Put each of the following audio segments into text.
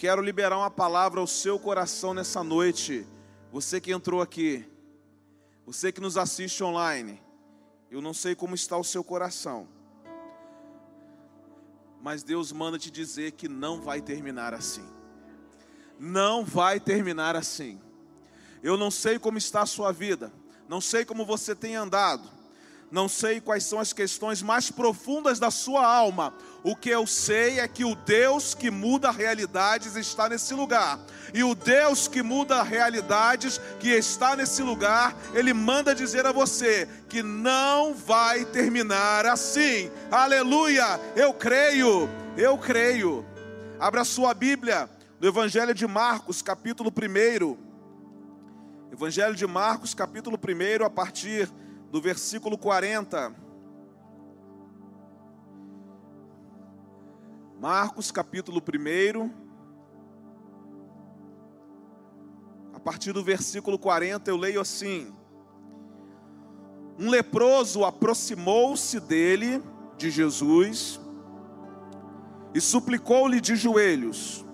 quero liberar uma palavra ao seu coração nessa noite. Você que entrou aqui, você que nos assiste online, eu não sei como está o seu coração, mas Deus manda te dizer que não vai terminar assim. Não vai terminar assim. Eu não sei como está a sua vida, não sei como você tem andado, não sei quais são as questões mais profundas da sua alma. O que eu sei é que o Deus que muda realidades está nesse lugar. E o Deus que muda realidades, que está nesse lugar, ele manda dizer a você que não vai terminar assim. Aleluia! Eu creio, eu creio. Abra sua Bíblia no Evangelho de Marcos, capítulo 1. Evangelho de Marcos, capítulo 1, a partir do versículo 40. Marcos capítulo 1, a partir do versículo 40, eu leio assim: Um leproso aproximou-se dele, de Jesus, e suplicou-lhe de joelhos: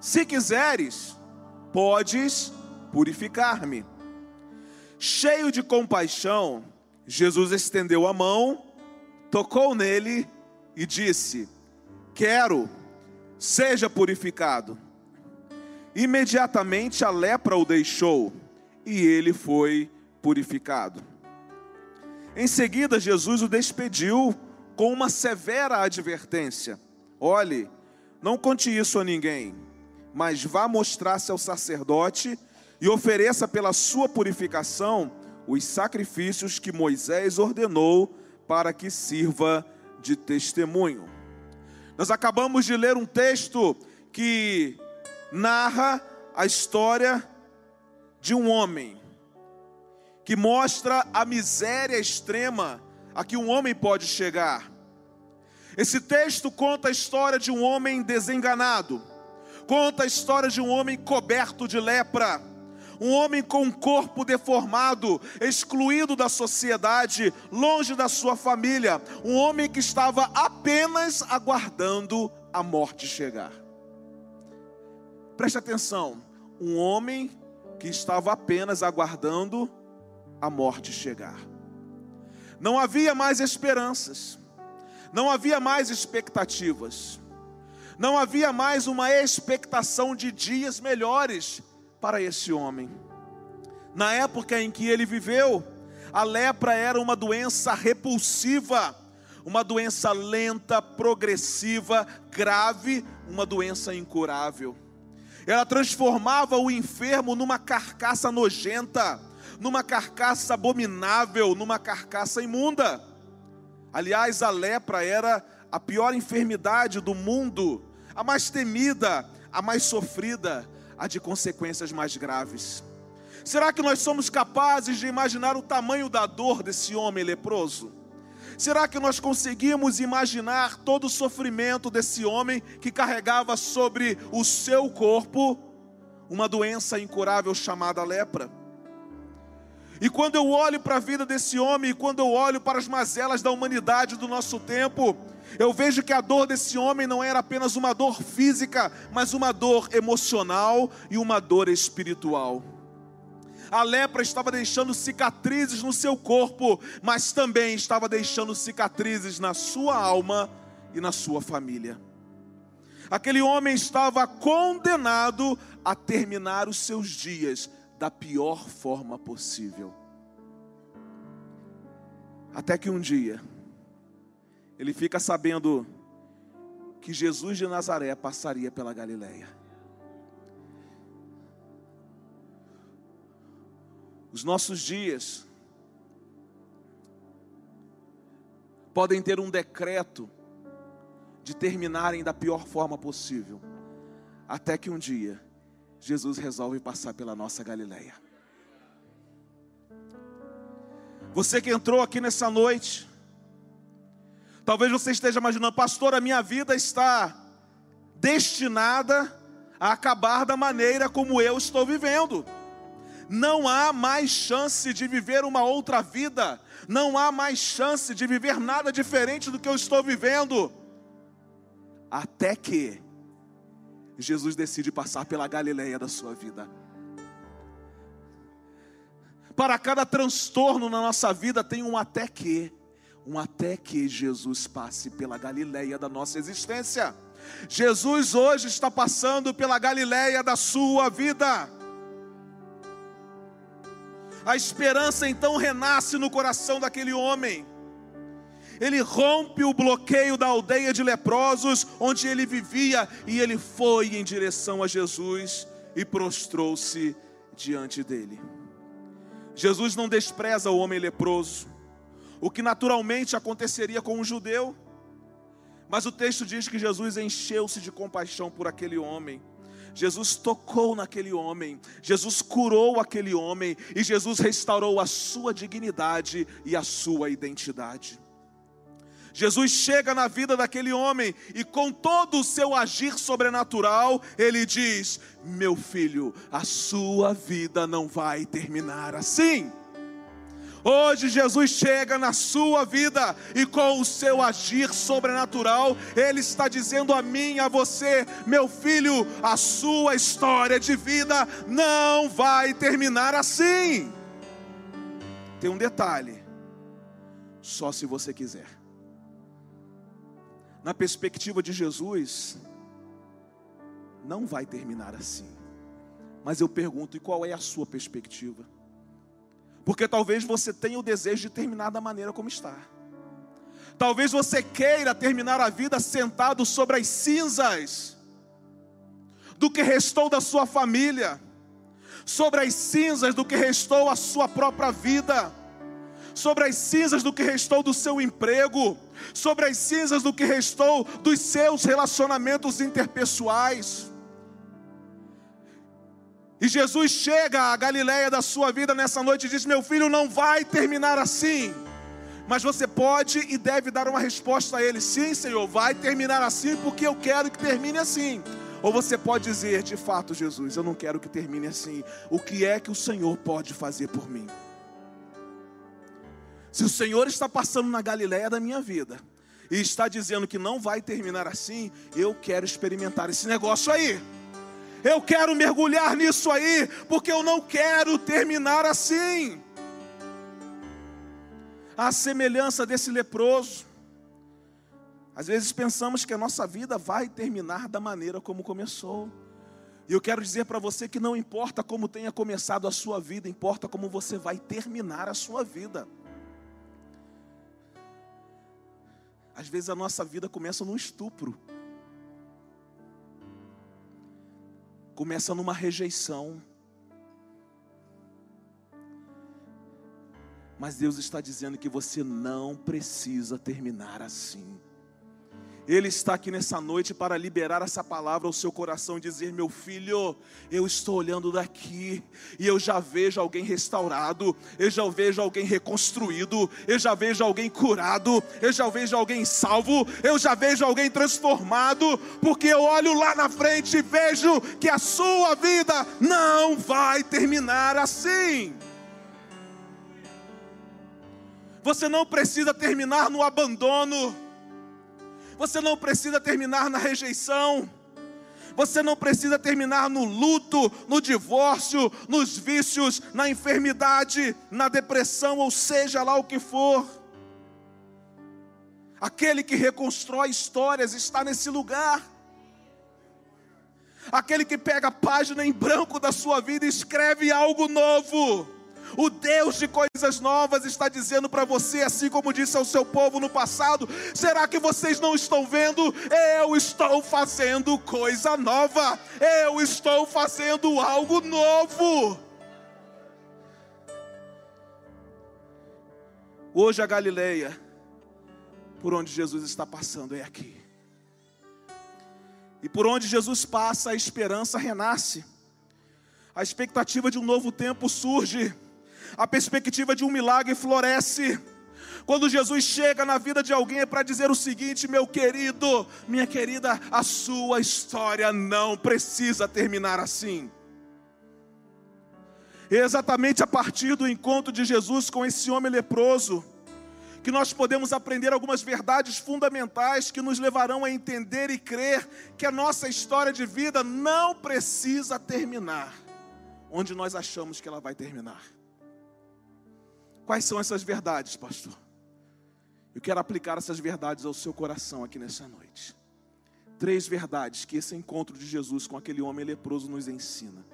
Se quiseres, podes purificar-me. Cheio de compaixão, Jesus estendeu a mão, tocou nele e disse: Quero, seja purificado. Imediatamente a lepra o deixou e ele foi purificado. Em seguida, Jesus o despediu com uma severa advertência: Olhe, não conte isso a ninguém, mas vá mostrar-se ao sacerdote e ofereça pela sua purificação os sacrifícios que Moisés ordenou para que sirva de testemunho. Nós acabamos de ler um texto que narra a história de um homem, que mostra a miséria extrema a que um homem pode chegar. Esse texto conta a história de um homem desenganado, conta a história de um homem coberto de lepra um homem com um corpo deformado, excluído da sociedade, longe da sua família, um homem que estava apenas aguardando a morte chegar. Preste atenção, um homem que estava apenas aguardando a morte chegar. Não havia mais esperanças, não havia mais expectativas, não havia mais uma expectação de dias melhores para esse homem. Na época em que ele viveu, a lepra era uma doença repulsiva, uma doença lenta, progressiva, grave, uma doença incurável. Ela transformava o enfermo numa carcaça nojenta, numa carcaça abominável, numa carcaça imunda. Aliás, a lepra era a pior enfermidade do mundo, a mais temida, a mais sofrida, a de consequências mais graves. Será que nós somos capazes de imaginar o tamanho da dor desse homem leproso? Será que nós conseguimos imaginar todo o sofrimento desse homem que carregava sobre o seu corpo uma doença incurável chamada lepra? E quando eu olho para a vida desse homem, e quando eu olho para as mazelas da humanidade do nosso tempo, eu vejo que a dor desse homem não era apenas uma dor física, mas uma dor emocional e uma dor espiritual. A lepra estava deixando cicatrizes no seu corpo, mas também estava deixando cicatrizes na sua alma e na sua família. Aquele homem estava condenado a terminar os seus dias da pior forma possível. Até que um dia, ele fica sabendo que Jesus de Nazaré passaria pela Galileia. Os nossos dias podem ter um decreto de terminarem da pior forma possível, até que um dia Jesus resolve passar pela nossa Galileia. Você que entrou aqui nessa noite, talvez você esteja imaginando, pastor, a minha vida está destinada a acabar da maneira como eu estou vivendo. Não há mais chance de viver uma outra vida, não há mais chance de viver nada diferente do que eu estou vivendo. Até que Jesus decide passar pela Galileia da sua vida. Para cada transtorno na nossa vida tem um até que, um até que Jesus passe pela Galileia da nossa existência. Jesus hoje está passando pela Galileia da sua vida. A esperança então renasce no coração daquele homem. Ele rompe o bloqueio da aldeia de leprosos onde ele vivia e ele foi em direção a Jesus e prostrou-se diante dele. Jesus não despreza o homem leproso, o que naturalmente aconteceria com um judeu, mas o texto diz que Jesus encheu-se de compaixão por aquele homem. Jesus tocou naquele homem, Jesus curou aquele homem e Jesus restaurou a sua dignidade e a sua identidade. Jesus chega na vida daquele homem e, com todo o seu agir sobrenatural, ele diz: Meu filho, a sua vida não vai terminar assim. Hoje Jesus chega na sua vida e com o seu agir sobrenatural, Ele está dizendo a mim, a você, meu filho, a sua história de vida não vai terminar assim. Tem um detalhe, só se você quiser na perspectiva de Jesus, não vai terminar assim. Mas eu pergunto, e qual é a sua perspectiva? Porque talvez você tenha o desejo de terminar da maneira como está. Talvez você queira terminar a vida sentado sobre as cinzas do que restou da sua família, sobre as cinzas do que restou a sua própria vida sobre as cinzas do que restou do seu emprego, sobre as cinzas do que restou dos seus relacionamentos interpessoais. E Jesus chega à Galileia da sua vida nessa noite e diz: Meu filho, não vai terminar assim. Mas você pode e deve dar uma resposta a ele: Sim, Senhor, vai terminar assim porque eu quero que termine assim. Ou você pode dizer: De fato, Jesus, eu não quero que termine assim. O que é que o Senhor pode fazer por mim? Se o Senhor está passando na Galiléia da minha vida e está dizendo que não vai terminar assim, eu quero experimentar esse negócio aí. Eu quero mergulhar nisso aí, porque eu não quero terminar assim. A semelhança desse leproso, às vezes pensamos que a nossa vida vai terminar da maneira como começou. E eu quero dizer para você que não importa como tenha começado a sua vida, importa como você vai terminar a sua vida. Às vezes a nossa vida começa num estupro. Começa numa rejeição. Mas Deus está dizendo que você não precisa terminar assim. Ele está aqui nessa noite para liberar essa palavra ao seu coração, dizer: Meu filho, eu estou olhando daqui e eu já vejo alguém restaurado, eu já vejo alguém reconstruído, eu já vejo alguém curado, eu já vejo alguém salvo, eu já vejo alguém transformado, porque eu olho lá na frente e vejo que a sua vida não vai terminar assim. Você não precisa terminar no abandono. Você não precisa terminar na rejeição. Você não precisa terminar no luto, no divórcio, nos vícios, na enfermidade, na depressão, ou seja lá o que for. Aquele que reconstrói histórias está nesse lugar. Aquele que pega a página em branco da sua vida e escreve algo novo. O Deus de coisas novas está dizendo para você, assim como disse ao seu povo no passado: será que vocês não estão vendo? Eu estou fazendo coisa nova, eu estou fazendo algo novo. Hoje a Galileia, por onde Jesus está passando, é aqui. E por onde Jesus passa, a esperança renasce. A expectativa de um novo tempo surge a perspectiva de um milagre floresce. Quando Jesus chega na vida de alguém é para dizer o seguinte, meu querido, minha querida, a sua história não precisa terminar assim. exatamente a partir do encontro de Jesus com esse homem leproso, que nós podemos aprender algumas verdades fundamentais que nos levarão a entender e crer que a nossa história de vida não precisa terminar onde nós achamos que ela vai terminar. Quais são essas verdades, pastor? Eu quero aplicar essas verdades ao seu coração aqui nessa noite. Três verdades que esse encontro de Jesus com aquele homem leproso nos ensina.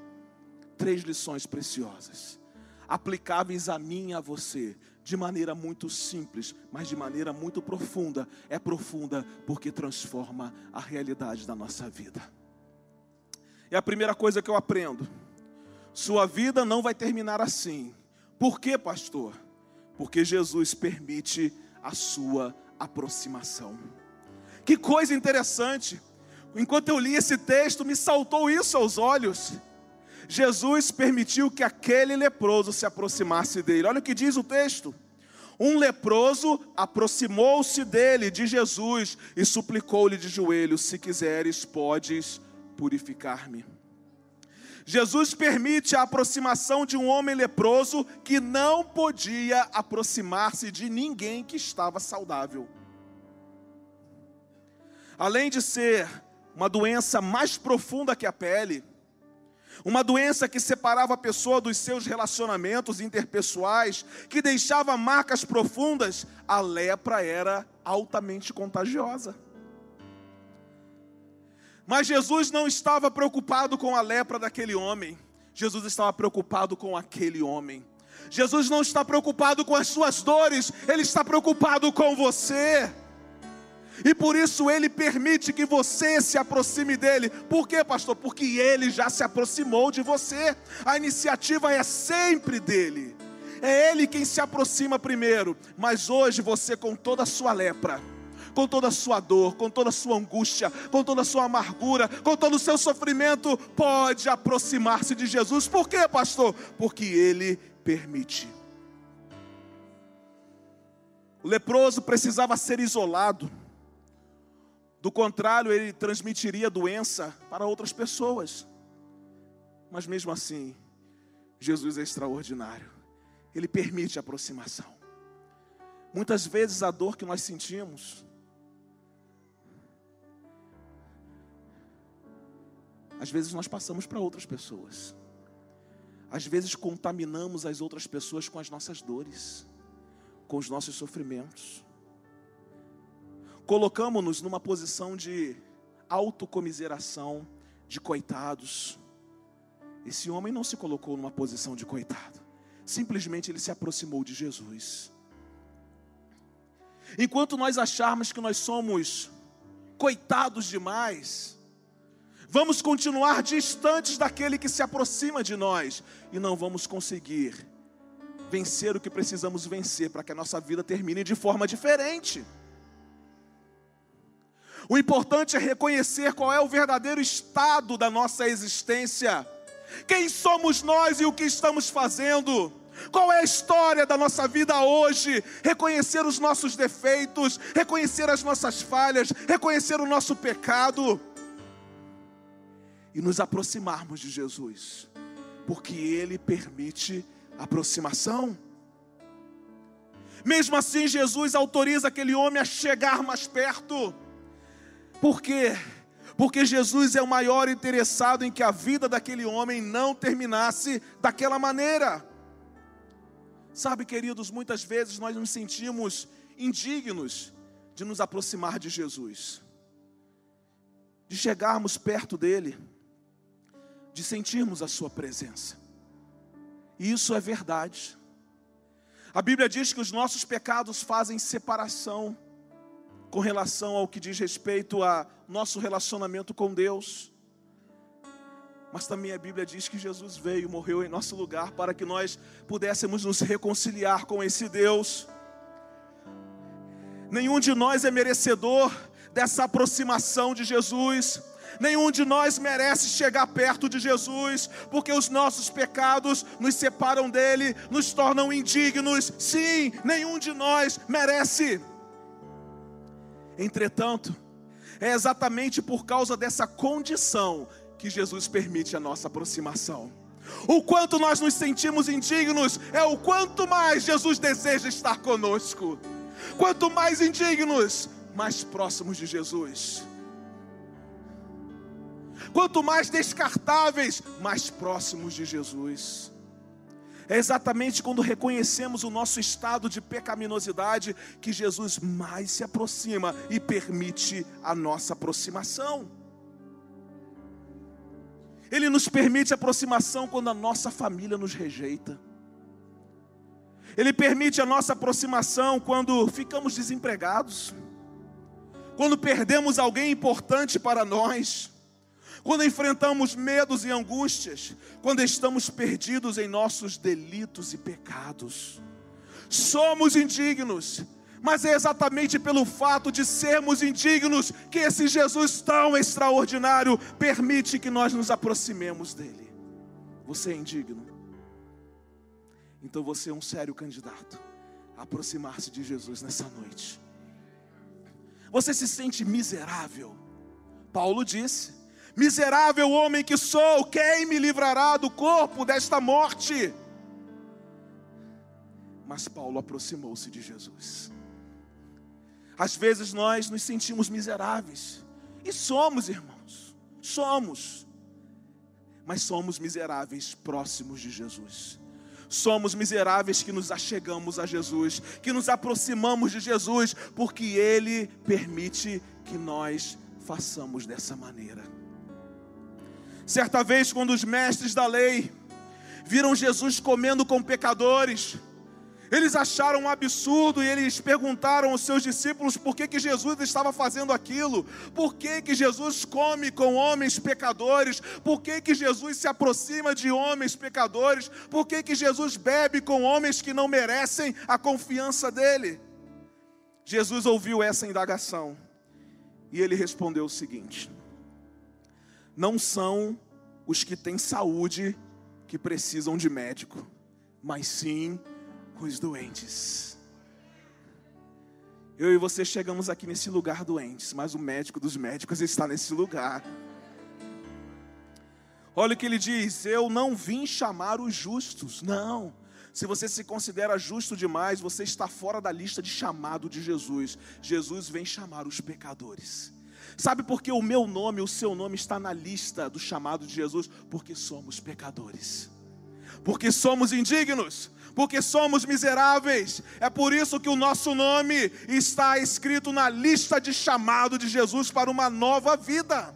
Três lições preciosas, aplicáveis a mim e a você, de maneira muito simples, mas de maneira muito profunda. É profunda porque transforma a realidade da nossa vida. É a primeira coisa que eu aprendo. Sua vida não vai terminar assim. Por quê, pastor? Porque Jesus permite a sua aproximação. Que coisa interessante. Enquanto eu li esse texto, me saltou isso aos olhos. Jesus permitiu que aquele leproso se aproximasse dele. Olha o que diz o texto. Um leproso aproximou-se dele, de Jesus, e suplicou-lhe de joelhos: Se quiseres, podes purificar-me. Jesus permite a aproximação de um homem leproso que não podia aproximar-se de ninguém que estava saudável. Além de ser uma doença mais profunda que a pele, uma doença que separava a pessoa dos seus relacionamentos interpessoais, que deixava marcas profundas, a lepra era altamente contagiosa. Mas Jesus não estava preocupado com a lepra daquele homem. Jesus estava preocupado com aquele homem. Jesus não está preocupado com as suas dores, ele está preocupado com você. E por isso ele permite que você se aproxime dele. Por quê, pastor? Porque ele já se aproximou de você. A iniciativa é sempre dele. É ele quem se aproxima primeiro. Mas hoje você, com toda a sua lepra, com toda a sua dor, com toda a sua angústia, com toda a sua amargura, com todo o seu sofrimento, pode aproximar-se de Jesus. Por quê, pastor? Porque Ele permite. O leproso precisava ser isolado, do contrário, ele transmitiria doença para outras pessoas. Mas mesmo assim, Jesus é extraordinário, Ele permite a aproximação. Muitas vezes a dor que nós sentimos Às vezes nós passamos para outras pessoas. Às vezes contaminamos as outras pessoas com as nossas dores, com os nossos sofrimentos. Colocamos-nos numa posição de autocomiseração, de coitados. Esse homem não se colocou numa posição de coitado, simplesmente ele se aproximou de Jesus. Enquanto nós acharmos que nós somos coitados demais, vamos continuar distantes daquele que se aproxima de nós e não vamos conseguir vencer o que precisamos vencer para que a nossa vida termine de forma diferente. O importante é reconhecer qual é o verdadeiro estado da nossa existência. Quem somos nós e o que estamos fazendo? Qual é a história da nossa vida hoje? Reconhecer os nossos defeitos, reconhecer as nossas falhas, reconhecer o nosso pecado e nos aproximarmos de Jesus, porque Ele permite aproximação. Mesmo assim, Jesus autoriza aquele homem a chegar mais perto. Por quê? Porque Jesus é o maior interessado em que a vida daquele homem não terminasse daquela maneira. Sabe, queridos, muitas vezes nós nos sentimos indignos de nos aproximar de Jesus, de chegarmos perto dEle de sentirmos a Sua presença. E isso é verdade. A Bíblia diz que os nossos pecados fazem separação com relação ao que diz respeito a nosso relacionamento com Deus. Mas também a Bíblia diz que Jesus veio, morreu em nosso lugar para que nós pudéssemos nos reconciliar com esse Deus. Nenhum de nós é merecedor dessa aproximação de Jesus. Nenhum de nós merece chegar perto de Jesus, porque os nossos pecados nos separam dele, nos tornam indignos. Sim, nenhum de nós merece. Entretanto, é exatamente por causa dessa condição que Jesus permite a nossa aproximação. O quanto nós nos sentimos indignos é o quanto mais Jesus deseja estar conosco. Quanto mais indignos, mais próximos de Jesus. Quanto mais descartáveis, mais próximos de Jesus. É exatamente quando reconhecemos o nosso estado de pecaminosidade que Jesus mais se aproxima e permite a nossa aproximação. Ele nos permite aproximação quando a nossa família nos rejeita. Ele permite a nossa aproximação quando ficamos desempregados, quando perdemos alguém importante para nós quando enfrentamos medos e angústias, quando estamos perdidos em nossos delitos e pecados. Somos indignos, mas é exatamente pelo fato de sermos indignos que esse Jesus tão extraordinário permite que nós nos aproximemos dele. Você é indigno? Então você é um sério candidato a aproximar-se de Jesus nessa noite. Você se sente miserável? Paulo disse: Miserável homem que sou, quem me livrará do corpo desta morte? Mas Paulo aproximou-se de Jesus. Às vezes nós nos sentimos miseráveis, e somos, irmãos, somos, mas somos miseráveis próximos de Jesus. Somos miseráveis que nos achegamos a Jesus, que nos aproximamos de Jesus, porque Ele permite que nós façamos dessa maneira. Certa vez, quando os mestres da lei viram Jesus comendo com pecadores, eles acharam um absurdo e eles perguntaram aos seus discípulos por que, que Jesus estava fazendo aquilo, por que, que Jesus come com homens pecadores, por que, que Jesus se aproxima de homens pecadores, por que, que Jesus bebe com homens que não merecem a confiança dele. Jesus ouviu essa indagação e ele respondeu o seguinte: não são os que têm saúde que precisam de médico, mas sim os doentes. Eu e você chegamos aqui nesse lugar doentes, mas o médico dos médicos está nesse lugar. Olha o que ele diz: Eu não vim chamar os justos, não. Se você se considera justo demais, você está fora da lista de chamado de Jesus. Jesus vem chamar os pecadores. Sabe por que o meu nome, o seu nome está na lista do chamado de Jesus? Porque somos pecadores. Porque somos indignos, porque somos miseráveis. É por isso que o nosso nome está escrito na lista de chamado de Jesus para uma nova vida.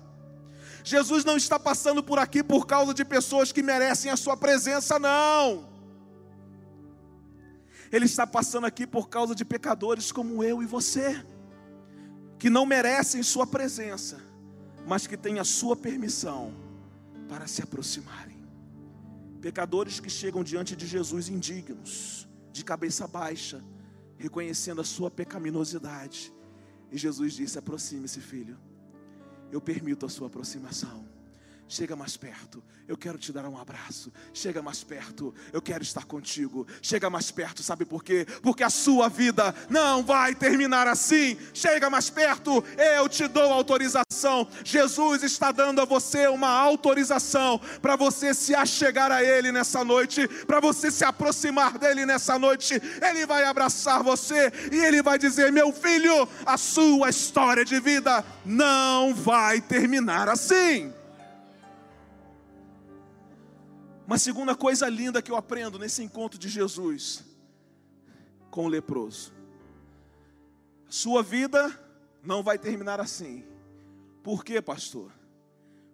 Jesus não está passando por aqui por causa de pessoas que merecem a sua presença, não. Ele está passando aqui por causa de pecadores como eu e você que não merecem Sua presença, mas que têm a Sua permissão para se aproximarem. Pecadores que chegam diante de Jesus indignos, de cabeça baixa, reconhecendo a sua pecaminosidade. E Jesus disse: aproxime-se, filho, eu permito a sua aproximação. Chega mais perto, eu quero te dar um abraço. Chega mais perto, eu quero estar contigo. Chega mais perto, sabe por quê? Porque a sua vida não vai terminar assim. Chega mais perto, eu te dou autorização. Jesus está dando a você uma autorização para você se achegar a Ele nessa noite, para você se aproximar dele nessa noite. Ele vai abraçar você e ele vai dizer: Meu filho, a sua história de vida não vai terminar assim. Uma segunda coisa linda que eu aprendo nesse encontro de Jesus com o leproso. Sua vida não vai terminar assim. Por quê, pastor?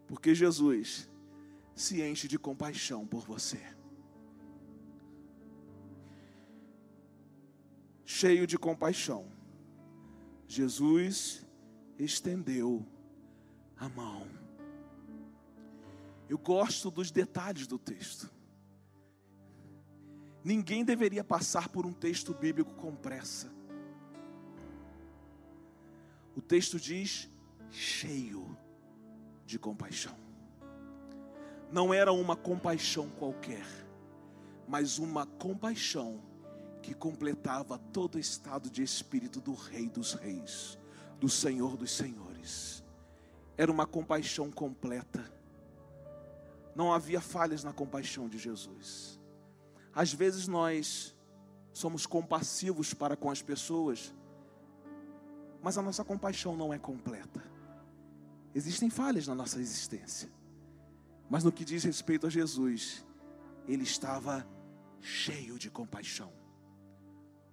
Porque Jesus se enche de compaixão por você. Cheio de compaixão, Jesus estendeu a mão eu gosto dos detalhes do texto. Ninguém deveria passar por um texto bíblico com pressa. O texto diz cheio de compaixão. Não era uma compaixão qualquer, mas uma compaixão que completava todo o estado de espírito do Rei dos Reis, do Senhor dos Senhores. Era uma compaixão completa não havia falhas na compaixão de Jesus. Às vezes nós somos compassivos para com as pessoas, mas a nossa compaixão não é completa. Existem falhas na nossa existência, mas no que diz respeito a Jesus, ele estava cheio de compaixão.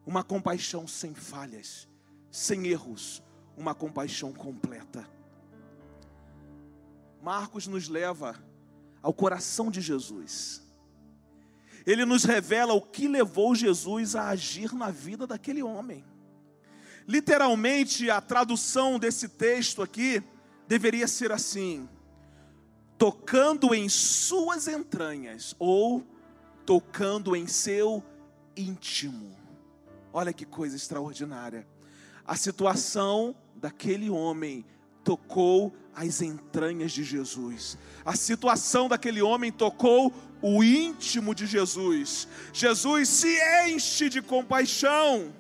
Uma compaixão sem falhas, sem erros, uma compaixão completa. Marcos nos leva ao coração de Jesus. Ele nos revela o que levou Jesus a agir na vida daquele homem. Literalmente, a tradução desse texto aqui deveria ser assim: tocando em suas entranhas, ou tocando em seu íntimo. Olha que coisa extraordinária. A situação daquele homem tocou as entranhas de Jesus. A situação daquele homem tocou o íntimo de Jesus. Jesus se enche de compaixão.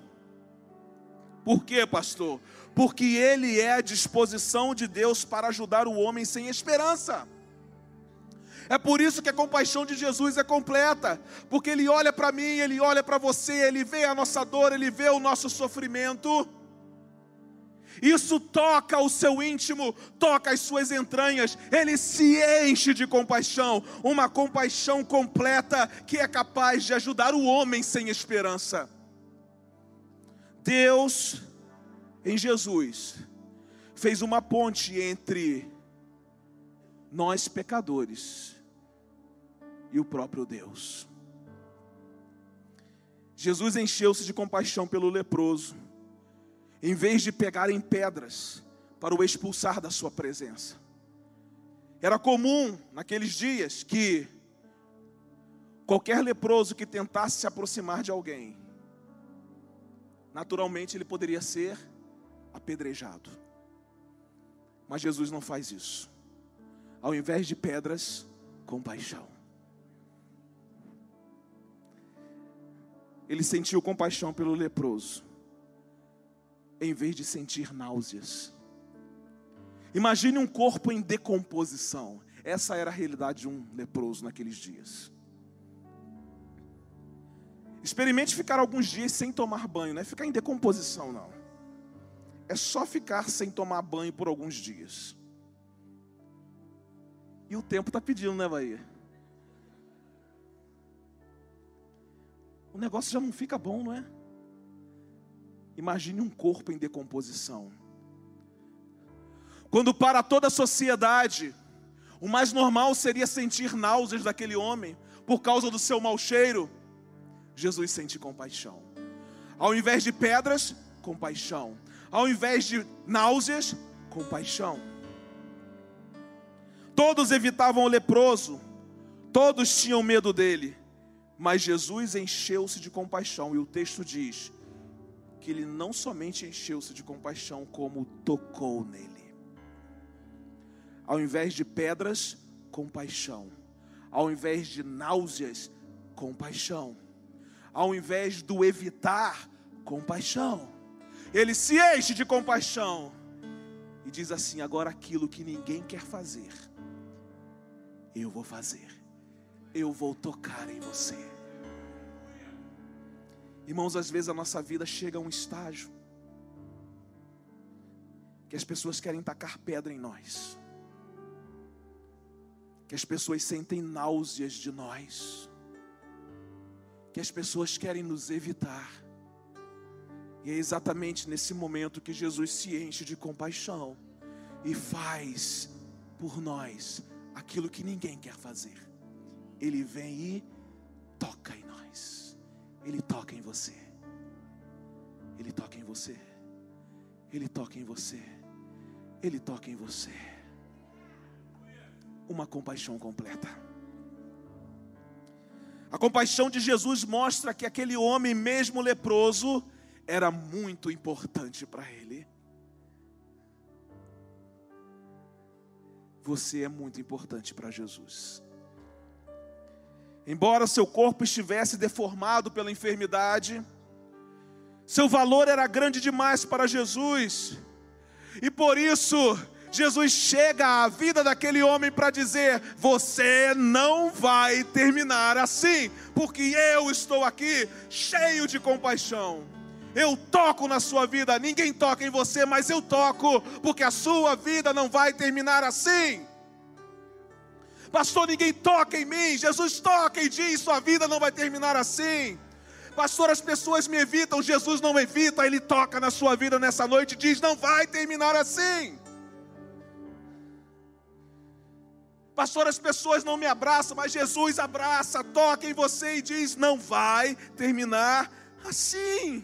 Por quê, pastor? Porque ele é a disposição de Deus para ajudar o homem sem esperança. É por isso que a compaixão de Jesus é completa, porque ele olha para mim, ele olha para você, ele vê a nossa dor, ele vê o nosso sofrimento isso toca o seu íntimo, toca as suas entranhas, ele se enche de compaixão, uma compaixão completa que é capaz de ajudar o homem sem esperança. Deus, em Jesus, fez uma ponte entre nós pecadores e o próprio Deus. Jesus encheu-se de compaixão pelo leproso em vez de pegarem pedras para o expulsar da sua presença. Era comum naqueles dias que qualquer leproso que tentasse se aproximar de alguém, naturalmente ele poderia ser apedrejado. Mas Jesus não faz isso. Ao invés de pedras, compaixão. Ele sentiu compaixão pelo leproso em vez de sentir náuseas. Imagine um corpo em decomposição. Essa era a realidade de um leproso naqueles dias. Experimente ficar alguns dias sem tomar banho, não é ficar em decomposição, não. É só ficar sem tomar banho por alguns dias. E o tempo está pedindo, né, Bahia? O negócio já não fica bom, não é? Imagine um corpo em decomposição. Quando para toda a sociedade, o mais normal seria sentir náuseas daquele homem por causa do seu mau cheiro, Jesus sente compaixão. Ao invés de pedras, compaixão. Ao invés de náuseas, compaixão. Todos evitavam o leproso, todos tinham medo dele, mas Jesus encheu-se de compaixão, e o texto diz que ele não somente encheu-se de compaixão, como tocou nele. Ao invés de pedras, compaixão. Ao invés de náuseas, compaixão. Ao invés do evitar, compaixão. Ele se enche de compaixão e diz assim: agora aquilo que ninguém quer fazer, eu vou fazer. Eu vou tocar em você. Irmãos, às vezes a nossa vida chega a um estágio que as pessoas querem tacar pedra em nós, que as pessoas sentem náuseas de nós, que as pessoas querem nos evitar. E é exatamente nesse momento que Jesus se enche de compaixão e faz por nós aquilo que ninguém quer fazer. Ele vem e toca. Ele toca em você. Ele toca em você. Ele toca em você. Ele toca em você. Uma compaixão completa. A compaixão de Jesus mostra que aquele homem, mesmo leproso, era muito importante para ele. Você é muito importante para Jesus. Embora seu corpo estivesse deformado pela enfermidade, seu valor era grande demais para Jesus, e por isso Jesus chega à vida daquele homem para dizer: Você não vai terminar assim, porque eu estou aqui cheio de compaixão. Eu toco na sua vida, ninguém toca em você, mas eu toco, porque a sua vida não vai terminar assim. Pastor, ninguém toca em mim. Jesus toca e diz: Sua vida não vai terminar assim. Pastor, as pessoas me evitam. Jesus não evita, ele toca na sua vida nessa noite e diz: Não vai terminar assim. Pastor, as pessoas não me abraçam, mas Jesus abraça, toca em você e diz: Não vai terminar assim.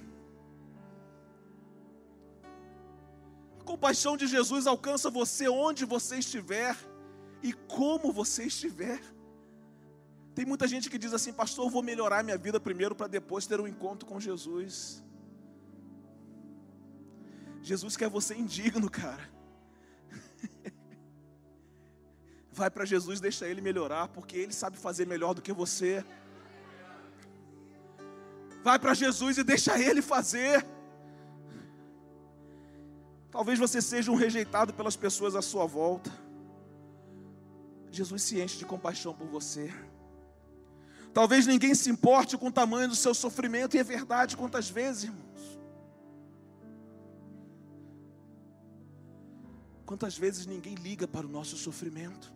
A compaixão de Jesus alcança você onde você estiver e como você estiver. Tem muita gente que diz assim, pastor, eu vou melhorar minha vida primeiro para depois ter um encontro com Jesus. Jesus quer você indigno, cara. Vai para Jesus, deixa Ele melhorar, porque Ele sabe fazer melhor do que você. Vai para Jesus e deixa Ele fazer. Talvez você seja um rejeitado pelas pessoas à sua volta. Jesus se enche de compaixão por você. Talvez ninguém se importe com o tamanho do seu sofrimento, e é verdade quantas vezes, irmãos. Quantas vezes ninguém liga para o nosso sofrimento.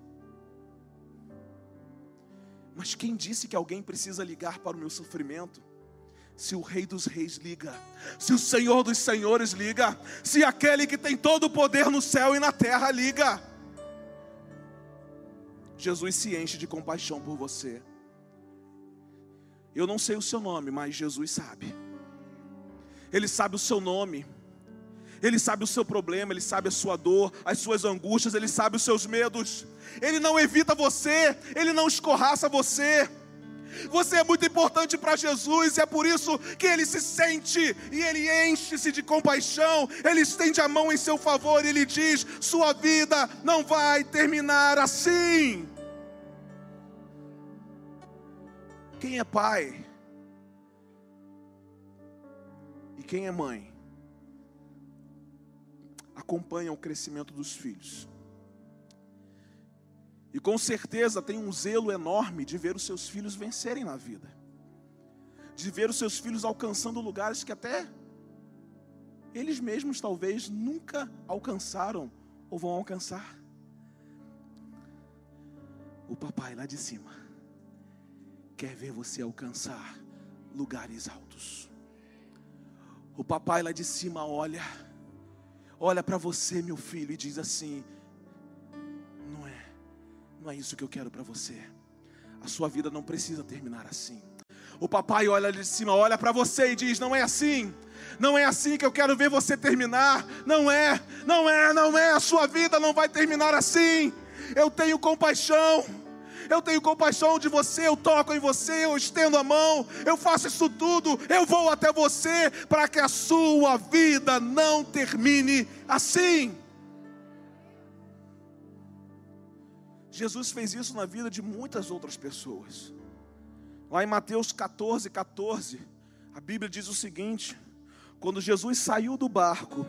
Mas quem disse que alguém precisa ligar para o meu sofrimento? Se o Rei dos Reis liga, se o Senhor dos Senhores liga, se aquele que tem todo o poder no céu e na terra liga. Jesus se enche de compaixão por você. Eu não sei o seu nome, mas Jesus sabe. Ele sabe o seu nome. Ele sabe o seu problema, ele sabe a sua dor, as suas angústias, ele sabe os seus medos. Ele não evita você, ele não escorraça você. Você é muito importante para Jesus e é por isso que ele se sente e ele enche-se de compaixão. Ele estende a mão em seu favor e ele diz: Sua vida não vai terminar assim. Quem é pai? E quem é mãe? Acompanha o crescimento dos filhos. E com certeza tem um zelo enorme de ver os seus filhos vencerem na vida. De ver os seus filhos alcançando lugares que até eles mesmos talvez nunca alcançaram ou vão alcançar. O papai lá de cima quer ver você alcançar lugares altos. O papai lá de cima olha, olha para você, meu filho, e diz assim: Não é, não é isso que eu quero para você. A sua vida não precisa terminar assim. O papai olha de cima, olha para você e diz: Não é assim. Não é assim que eu quero ver você terminar. Não é, não é, não é. A sua vida não vai terminar assim. Eu tenho compaixão eu tenho compaixão de você, eu toco em você, eu estendo a mão, eu faço isso tudo, eu vou até você para que a sua vida não termine assim. Jesus fez isso na vida de muitas outras pessoas. Lá em Mateus 14, 14, a Bíblia diz o seguinte: quando Jesus saiu do barco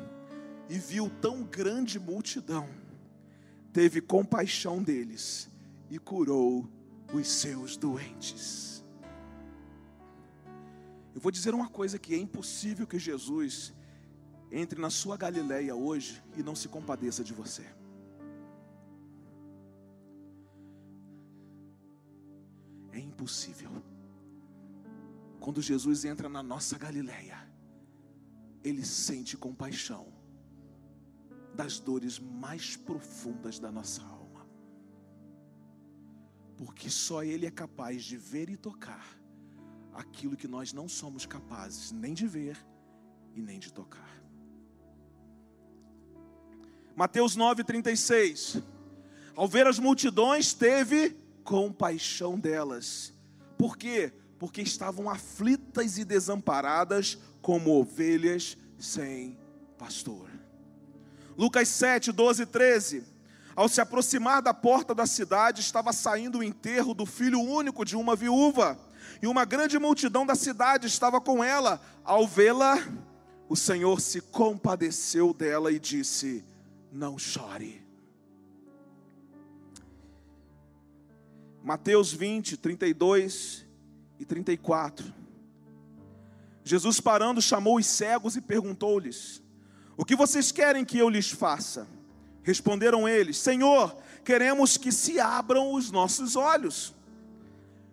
e viu tão grande multidão, teve compaixão deles e curou os seus doentes. Eu vou dizer uma coisa que é impossível que Jesus entre na sua Galileia hoje e não se compadeça de você. É impossível. Quando Jesus entra na nossa Galileia, ele sente compaixão das dores mais profundas da nossa alma porque só Ele é capaz de ver e tocar aquilo que nós não somos capazes nem de ver e nem de tocar. Mateus 9,36 Ao ver as multidões, teve compaixão delas. Por quê? Porque estavam aflitas e desamparadas como ovelhas sem pastor. Lucas 7, 12 e 13 ao se aproximar da porta da cidade, estava saindo o enterro do filho único de uma viúva, e uma grande multidão da cidade estava com ela. Ao vê-la, o Senhor se compadeceu dela e disse: Não chore. Mateus 20, 32 e 34. Jesus parando chamou os cegos e perguntou-lhes: O que vocês querem que eu lhes faça? Responderam eles: Senhor, queremos que se abram os nossos olhos.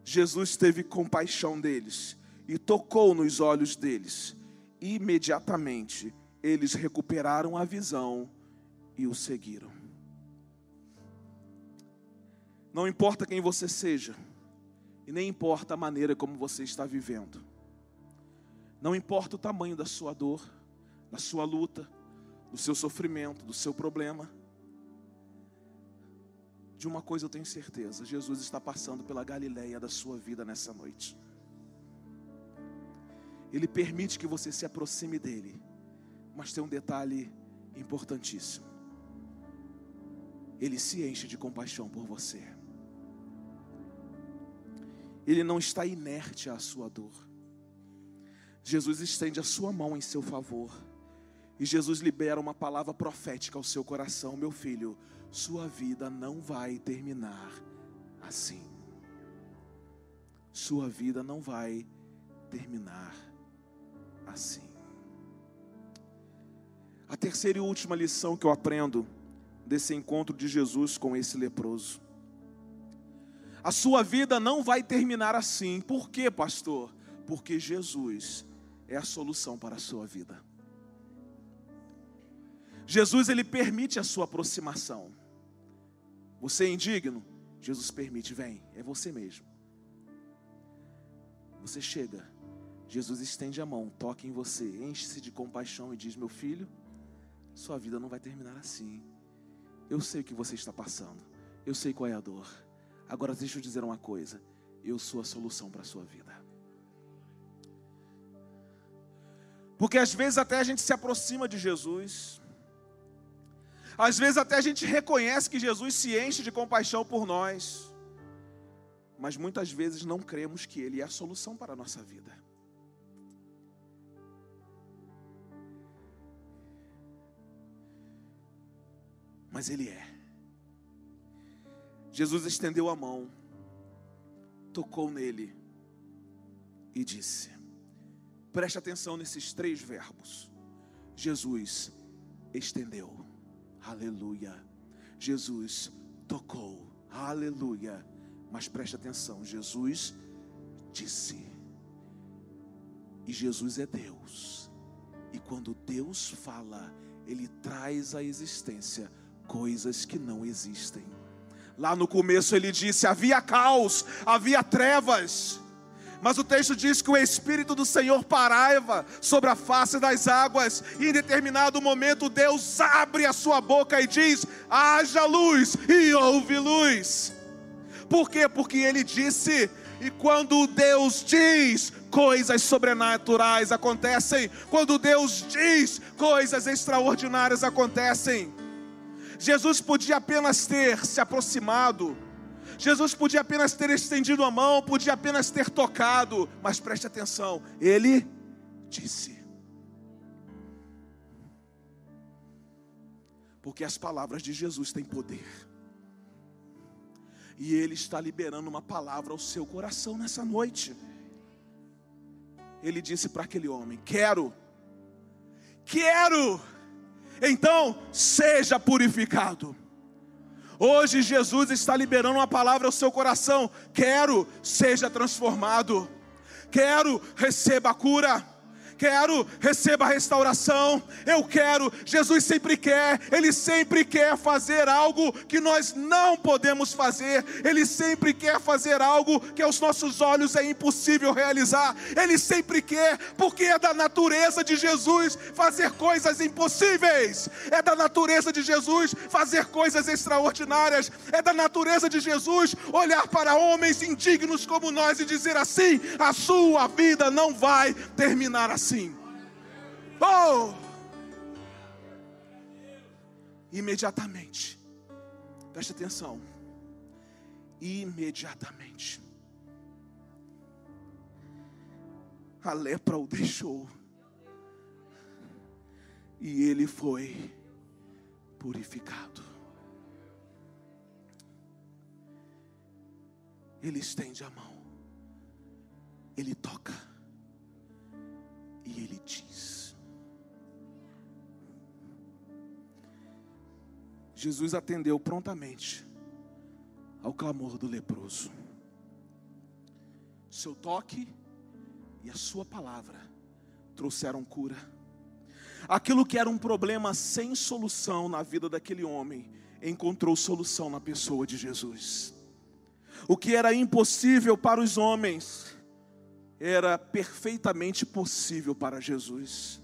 Jesus teve compaixão deles e tocou nos olhos deles. Imediatamente eles recuperaram a visão e o seguiram. Não importa quem você seja, e nem importa a maneira como você está vivendo, não importa o tamanho da sua dor, da sua luta, do seu sofrimento, do seu problema, de uma coisa eu tenho certeza: Jesus está passando pela Galileia da sua vida nessa noite. Ele permite que você se aproxime dele, mas tem um detalhe importantíssimo. Ele se enche de compaixão por você. Ele não está inerte à sua dor. Jesus estende a sua mão em seu favor. E Jesus libera uma palavra profética ao seu coração, meu filho sua vida não vai terminar assim. Sua vida não vai terminar assim. A terceira e última lição que eu aprendo desse encontro de Jesus com esse leproso. A sua vida não vai terminar assim. Por quê, pastor? Porque Jesus é a solução para a sua vida. Jesus ele permite a sua aproximação. Você é indigno? Jesus permite, vem, é você mesmo. Você chega, Jesus estende a mão, toca em você, enche-se de compaixão e diz: Meu filho, sua vida não vai terminar assim. Eu sei o que você está passando, eu sei qual é a dor. Agora deixa eu dizer uma coisa: eu sou a solução para a sua vida. Porque às vezes até a gente se aproxima de Jesus, às vezes até a gente reconhece que Jesus se enche de compaixão por nós, mas muitas vezes não cremos que Ele é a solução para a nossa vida. Mas Ele é. Jesus estendeu a mão, tocou nele e disse: preste atenção nesses três verbos. Jesus estendeu. Aleluia. Jesus tocou. Aleluia. Mas preste atenção, Jesus disse. E Jesus é Deus. E quando Deus fala, ele traz à existência coisas que não existem. Lá no começo ele disse: havia caos, havia trevas. Mas o texto diz que o Espírito do Senhor paraiva sobre a face das águas, e em determinado momento Deus abre a sua boca e diz: haja luz, e houve luz. Por quê? Porque ele disse, e quando Deus diz, coisas sobrenaturais acontecem. Quando Deus diz, coisas extraordinárias acontecem. Jesus podia apenas ter se aproximado Jesus podia apenas ter estendido a mão, podia apenas ter tocado, mas preste atenção, ele disse. Porque as palavras de Jesus têm poder. E ele está liberando uma palavra ao seu coração nessa noite. Ele disse para aquele homem: Quero, quero, então seja purificado. Hoje Jesus está liberando uma palavra ao seu coração. Quero, seja transformado. Quero, receba a cura quero, receba a restauração, eu quero. Jesus sempre quer, Ele sempre quer fazer algo que nós não podemos fazer, Ele sempre quer fazer algo que aos nossos olhos é impossível realizar, Ele sempre quer, porque é da natureza de Jesus fazer coisas impossíveis, é da natureza de Jesus fazer coisas extraordinárias, é da natureza de Jesus olhar para homens indignos como nós e dizer assim: a sua vida não vai terminar assim assim. Oh! Imediatamente. Preste atenção. Imediatamente. A lepra o deixou. E ele foi purificado. Ele estende a mão, ele toca e ele diz. Jesus atendeu prontamente ao clamor do leproso. Seu toque e a sua palavra trouxeram cura. Aquilo que era um problema sem solução na vida daquele homem, encontrou solução na pessoa de Jesus. O que era impossível para os homens, era perfeitamente possível para Jesus.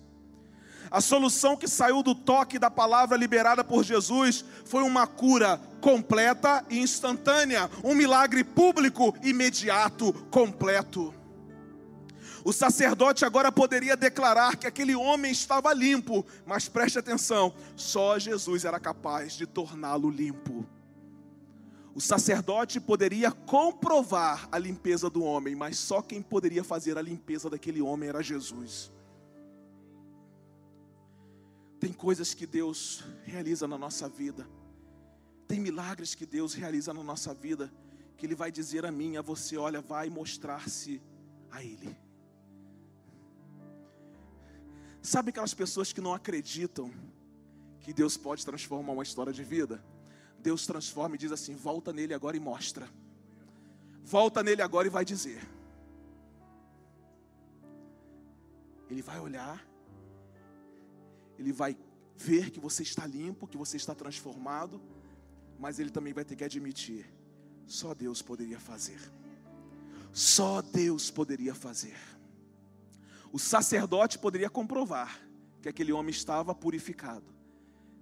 A solução que saiu do toque da palavra liberada por Jesus foi uma cura completa e instantânea, um milagre público, imediato, completo. O sacerdote agora poderia declarar que aquele homem estava limpo, mas preste atenção, só Jesus era capaz de torná-lo limpo. O sacerdote poderia comprovar a limpeza do homem, mas só quem poderia fazer a limpeza daquele homem era Jesus. Tem coisas que Deus realiza na nossa vida, tem milagres que Deus realiza na nossa vida, que Ele vai dizer a mim, a você: olha, vai mostrar-se a Ele. Sabe aquelas pessoas que não acreditam que Deus pode transformar uma história de vida? Deus transforma e diz assim: volta nele agora e mostra. Volta nele agora e vai dizer. Ele vai olhar, ele vai ver que você está limpo, que você está transformado, mas ele também vai ter que admitir: só Deus poderia fazer. Só Deus poderia fazer. O sacerdote poderia comprovar que aquele homem estava purificado,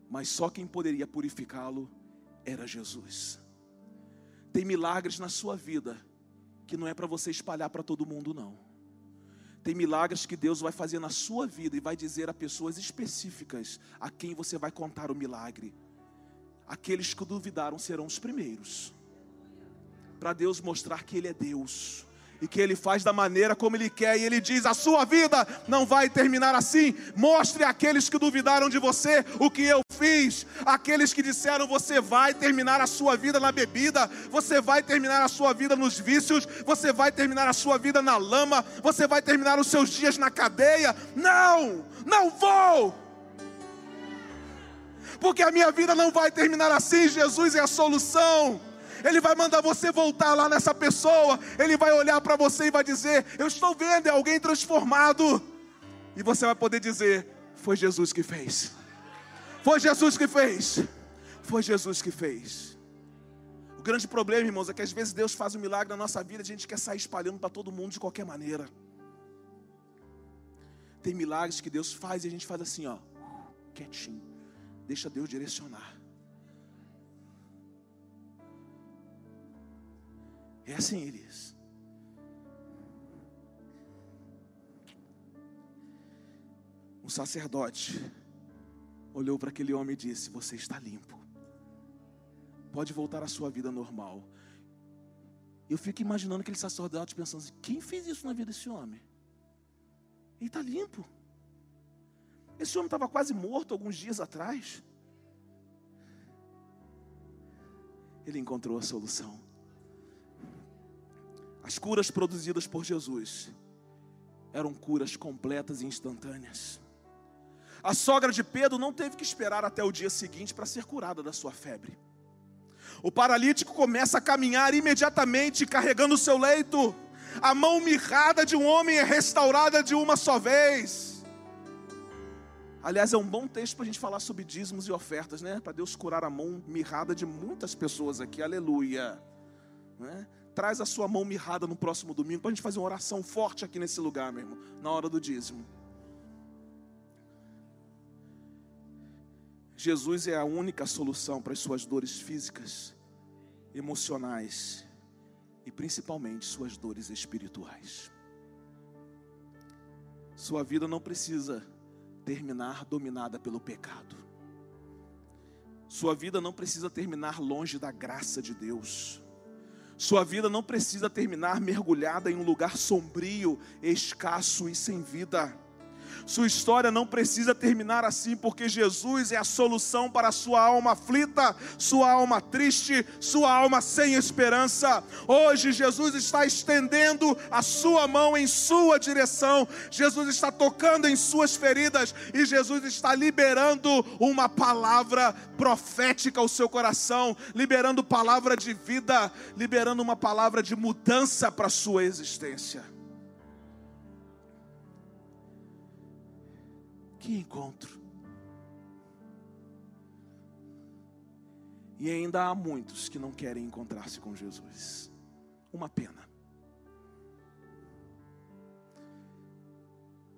mas só quem poderia purificá-lo era Jesus. Tem milagres na sua vida que não é para você espalhar para todo mundo, não. Tem milagres que Deus vai fazer na sua vida e vai dizer a pessoas específicas a quem você vai contar o milagre. Aqueles que duvidaram serão os primeiros, para Deus mostrar que Ele é Deus e que Ele faz da maneira como Ele quer, e Ele diz: a sua vida não vai terminar assim. Mostre àqueles que duvidaram de você o que eu fiz, aqueles que disseram: você vai terminar a sua vida na bebida, você vai terminar a sua vida nos vícios, você vai terminar a sua vida na lama, você vai terminar os seus dias na cadeia. Não, não vou. Porque a minha vida não vai terminar assim, Jesus é a solução. Ele vai mandar você voltar lá nessa pessoa. Ele vai olhar para você e vai dizer: Eu estou vendo, é alguém transformado. E você vai poder dizer: Foi Jesus que fez. Foi Jesus que fez. Foi Jesus que fez. O grande problema, irmãos, é que às vezes Deus faz um milagre na nossa vida, a gente quer sair espalhando para todo mundo de qualquer maneira. Tem milagres que Deus faz e a gente faz assim, ó, quietinho. Deixa Deus direcionar. É assim, Elias. Um sacerdote olhou para aquele homem e disse: Você está limpo. Pode voltar à sua vida normal. Eu fico imaginando aquele sacerdote pensando assim: quem fez isso na vida desse homem? Ele está limpo. Esse homem estava quase morto alguns dias atrás. Ele encontrou a solução. As curas produzidas por Jesus eram curas completas e instantâneas. A sogra de Pedro não teve que esperar até o dia seguinte para ser curada da sua febre. O paralítico começa a caminhar imediatamente carregando o seu leito. A mão mirrada de um homem é restaurada de uma só vez. Aliás, é um bom texto para a gente falar sobre dízimos e ofertas, né? Para Deus curar a mão mirrada de muitas pessoas aqui, aleluia. Né? Traz a sua mão mirrada no próximo domingo para a gente fazer uma oração forte aqui nesse lugar, meu irmão, na hora do dízimo. Jesus é a única solução para as suas dores físicas, emocionais e principalmente suas dores espirituais. Sua vida não precisa terminar dominada pelo pecado. Sua vida não precisa terminar longe da graça de Deus. Sua vida não precisa terminar mergulhada em um lugar sombrio, escasso e sem vida. Sua história não precisa terminar assim, porque Jesus é a solução para sua alma aflita, sua alma triste, sua alma sem esperança. Hoje, Jesus está estendendo a sua mão em sua direção, Jesus está tocando em suas feridas e Jesus está liberando uma palavra profética ao seu coração, liberando palavra de vida, liberando uma palavra de mudança para a sua existência. Que encontro! E ainda há muitos que não querem encontrar-se com Jesus. Uma pena.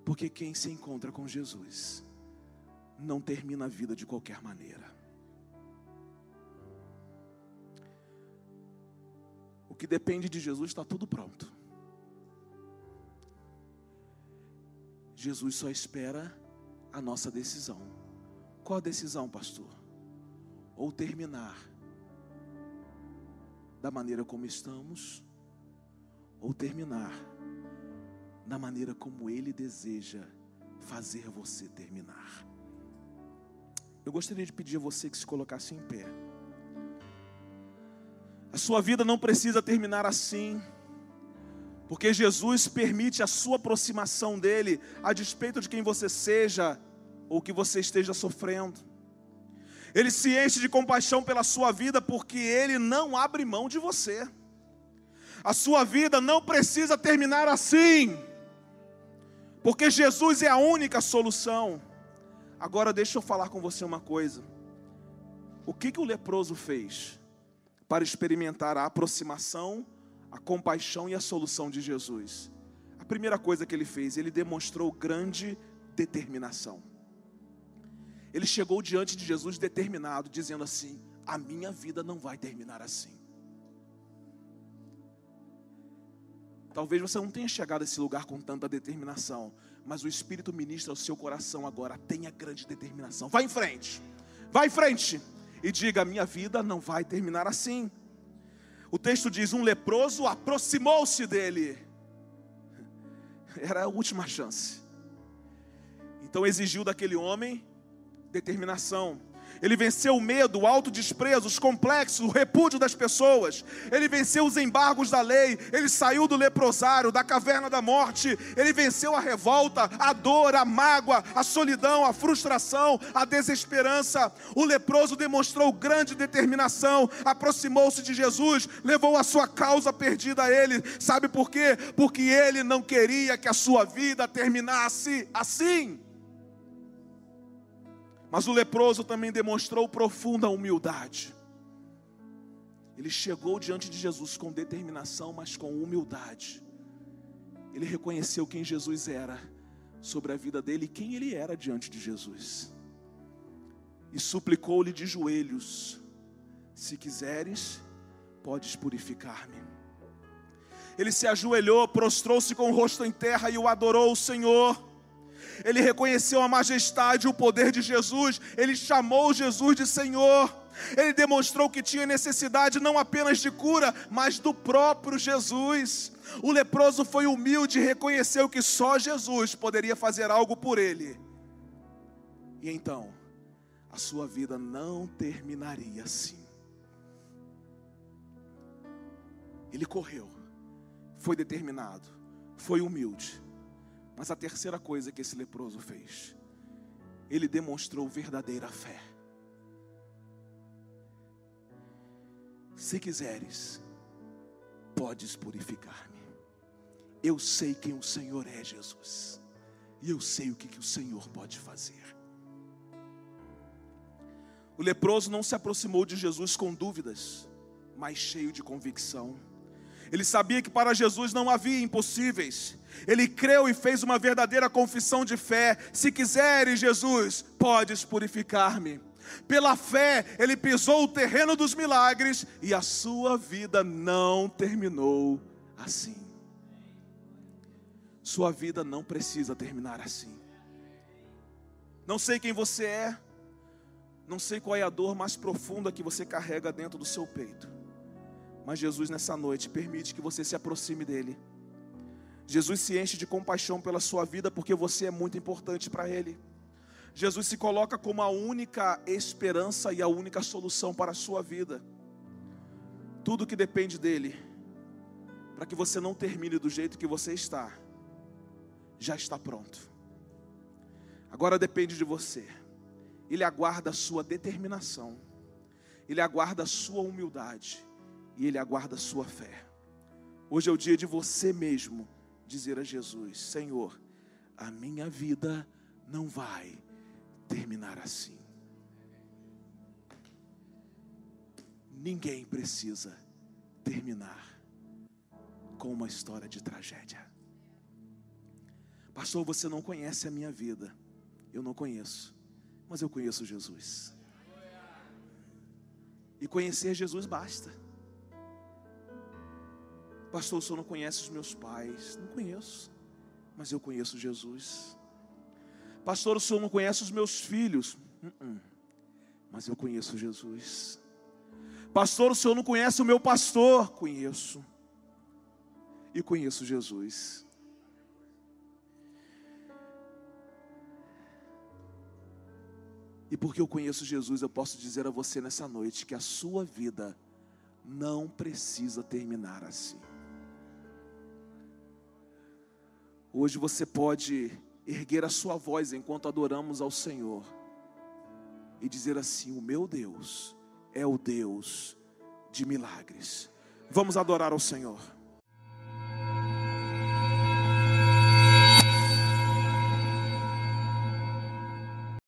Porque quem se encontra com Jesus não termina a vida de qualquer maneira. O que depende de Jesus está tudo pronto. Jesus só espera a nossa decisão. Qual a decisão, pastor? Ou terminar da maneira como estamos, ou terminar da maneira como Ele deseja fazer você terminar. Eu gostaria de pedir a você que se colocasse em pé. A sua vida não precisa terminar assim. Porque Jesus permite a sua aproximação dele, a despeito de quem você seja ou que você esteja sofrendo. Ele se enche de compaixão pela sua vida, porque ele não abre mão de você. A sua vida não precisa terminar assim, porque Jesus é a única solução. Agora deixa eu falar com você uma coisa. O que, que o leproso fez para experimentar a aproximação a compaixão e a solução de Jesus. A primeira coisa que ele fez, ele demonstrou grande determinação. Ele chegou diante de Jesus determinado, dizendo assim: A minha vida não vai terminar assim. Talvez você não tenha chegado a esse lugar com tanta determinação, mas o Espírito ministra ao seu coração agora: tenha grande determinação. Vá em frente, vá em frente e diga: minha vida não vai terminar assim. O texto diz: um leproso aproximou-se dele. Era a última chance. Então exigiu daquele homem determinação. Ele venceu o medo, o autodesprezo, os complexos, o repúdio das pessoas. Ele venceu os embargos da lei. Ele saiu do leprosário, da caverna da morte. Ele venceu a revolta, a dor, a mágoa, a solidão, a frustração, a desesperança. O leproso demonstrou grande determinação, aproximou-se de Jesus, levou a sua causa perdida a ele. Sabe por quê? Porque ele não queria que a sua vida terminasse assim. Mas o leproso também demonstrou profunda humildade. Ele chegou diante de Jesus com determinação, mas com humildade. Ele reconheceu quem Jesus era sobre a vida dele e quem ele era diante de Jesus. E suplicou-lhe de joelhos: Se quiseres, podes purificar-me. Ele se ajoelhou, prostrou-se com o rosto em terra e o adorou o Senhor ele reconheceu a majestade e o poder de Jesus, ele chamou Jesus de Senhor. Ele demonstrou que tinha necessidade não apenas de cura, mas do próprio Jesus. O leproso foi humilde e reconheceu que só Jesus poderia fazer algo por ele. E então, a sua vida não terminaria assim. Ele correu, foi determinado, foi humilde mas a terceira coisa que esse leproso fez, ele demonstrou verdadeira fé. Se quiseres, podes purificar-me. Eu sei quem o Senhor é, Jesus, e eu sei o que, que o Senhor pode fazer. O leproso não se aproximou de Jesus com dúvidas, mas cheio de convicção. Ele sabia que para Jesus não havia impossíveis. Ele creu e fez uma verdadeira confissão de fé. Se quiseres, Jesus, podes purificar-me. Pela fé, ele pisou o terreno dos milagres e a sua vida não terminou assim. Sua vida não precisa terminar assim. Não sei quem você é, não sei qual é a dor mais profunda que você carrega dentro do seu peito. Mas Jesus, nessa noite, permite que você se aproxime dEle. Jesus se enche de compaixão pela sua vida porque você é muito importante para Ele. Jesus se coloca como a única esperança e a única solução para a sua vida. Tudo que depende dele, para que você não termine do jeito que você está, já está pronto. Agora depende de você. Ele aguarda a sua determinação, ele aguarda a sua humildade e ele aguarda a sua fé. Hoje é o dia de você mesmo dizer a Jesus: Senhor, a minha vida não vai terminar assim. Ninguém precisa terminar com uma história de tragédia. Pastor, você não conhece a minha vida. Eu não conheço, mas eu conheço Jesus. E conhecer Jesus basta. Pastor, o senhor não conhece os meus pais? Não conheço, mas eu conheço Jesus. Pastor, o senhor não conhece os meus filhos? Uh -uh. Mas eu conheço Jesus. Pastor, o senhor não conhece o meu pastor? Conheço. E conheço Jesus. E porque eu conheço Jesus, eu posso dizer a você nessa noite que a sua vida não precisa terminar assim. Hoje você pode erguer a sua voz enquanto adoramos ao Senhor e dizer assim: O meu Deus é o Deus de milagres. Vamos adorar ao Senhor.